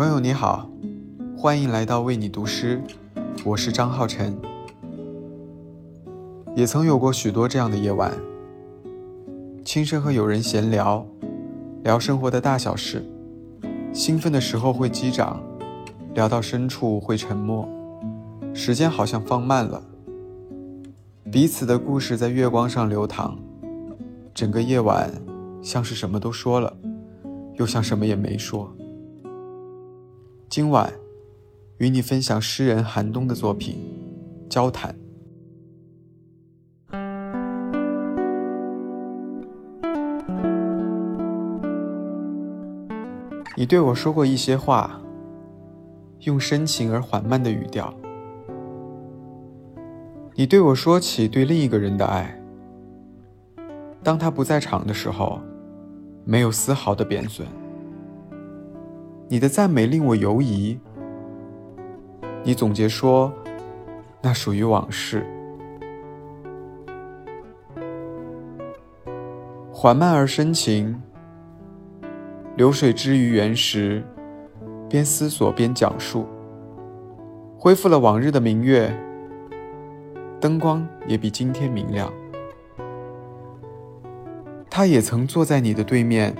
朋友你好，欢迎来到为你读诗，我是张浩晨。也曾有过许多这样的夜晚，轻声和友人闲聊，聊生活的大小事，兴奋的时候会击掌，聊到深处会沉默，时间好像放慢了，彼此的故事在月光上流淌，整个夜晚像是什么都说了，又像什么也没说。今晚，与你分享诗人寒冬的作品《交谈》。你对我说过一些话，用深情而缓慢的语调。你对我说起对另一个人的爱，当他不在场的时候，没有丝毫的贬损。你的赞美令我犹疑。你总结说，那属于往事。缓慢而深情，流水之于原石，边思索边讲述，恢复了往日的明月，灯光也比今天明亮。他也曾坐在你的对面，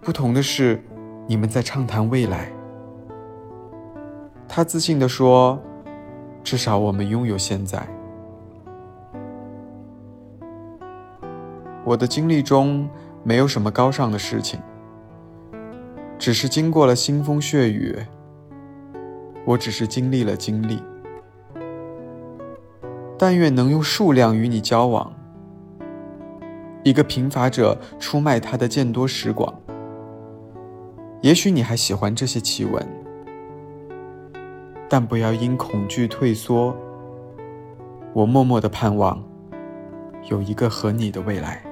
不同的是。你们在畅谈未来。他自信地说：“至少我们拥有现在。”我的经历中没有什么高尚的事情，只是经过了腥风血雨。我只是经历了经历。但愿能用数量与你交往，一个贫乏者出卖他的见多识广。也许你还喜欢这些奇闻，但不要因恐惧退缩。我默默的盼望，有一个和你的未来。